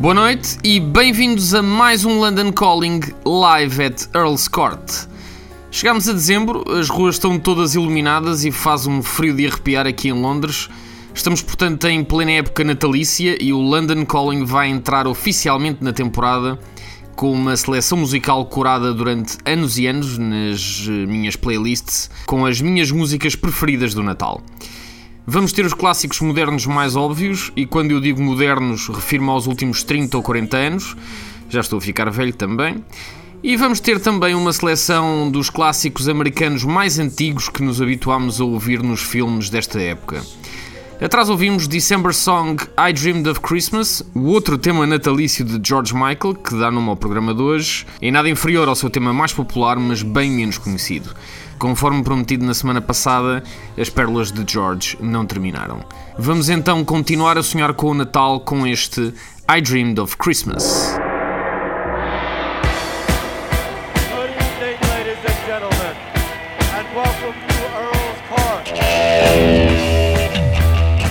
Boa noite e bem-vindos a mais um London Calling live at Earl's Court. Chegámos a dezembro, as ruas estão todas iluminadas e faz um frio de arrepiar aqui em Londres. Estamos, portanto, em plena época natalícia e o London Calling vai entrar oficialmente na temporada com uma seleção musical curada durante anos e anos nas eh, minhas playlists com as minhas músicas preferidas do Natal. Vamos ter os clássicos modernos mais óbvios, e quando eu digo modernos, refiro-me aos últimos 30 ou 40 anos, já estou a ficar velho também. E vamos ter também uma seleção dos clássicos americanos mais antigos que nos habituámos a ouvir nos filmes desta época. Atrás ouvimos December Song I Dreamed of Christmas, o outro tema natalício de George Michael, que dá nome ao programa de hoje, em nada inferior ao seu tema mais popular, mas bem menos conhecido. Conforme prometido na semana passada, as pérolas de George não terminaram. Vamos então continuar a sonhar com o Natal com este I Dreamed of Christmas. Gentlemen, and welcome to Earl's Court.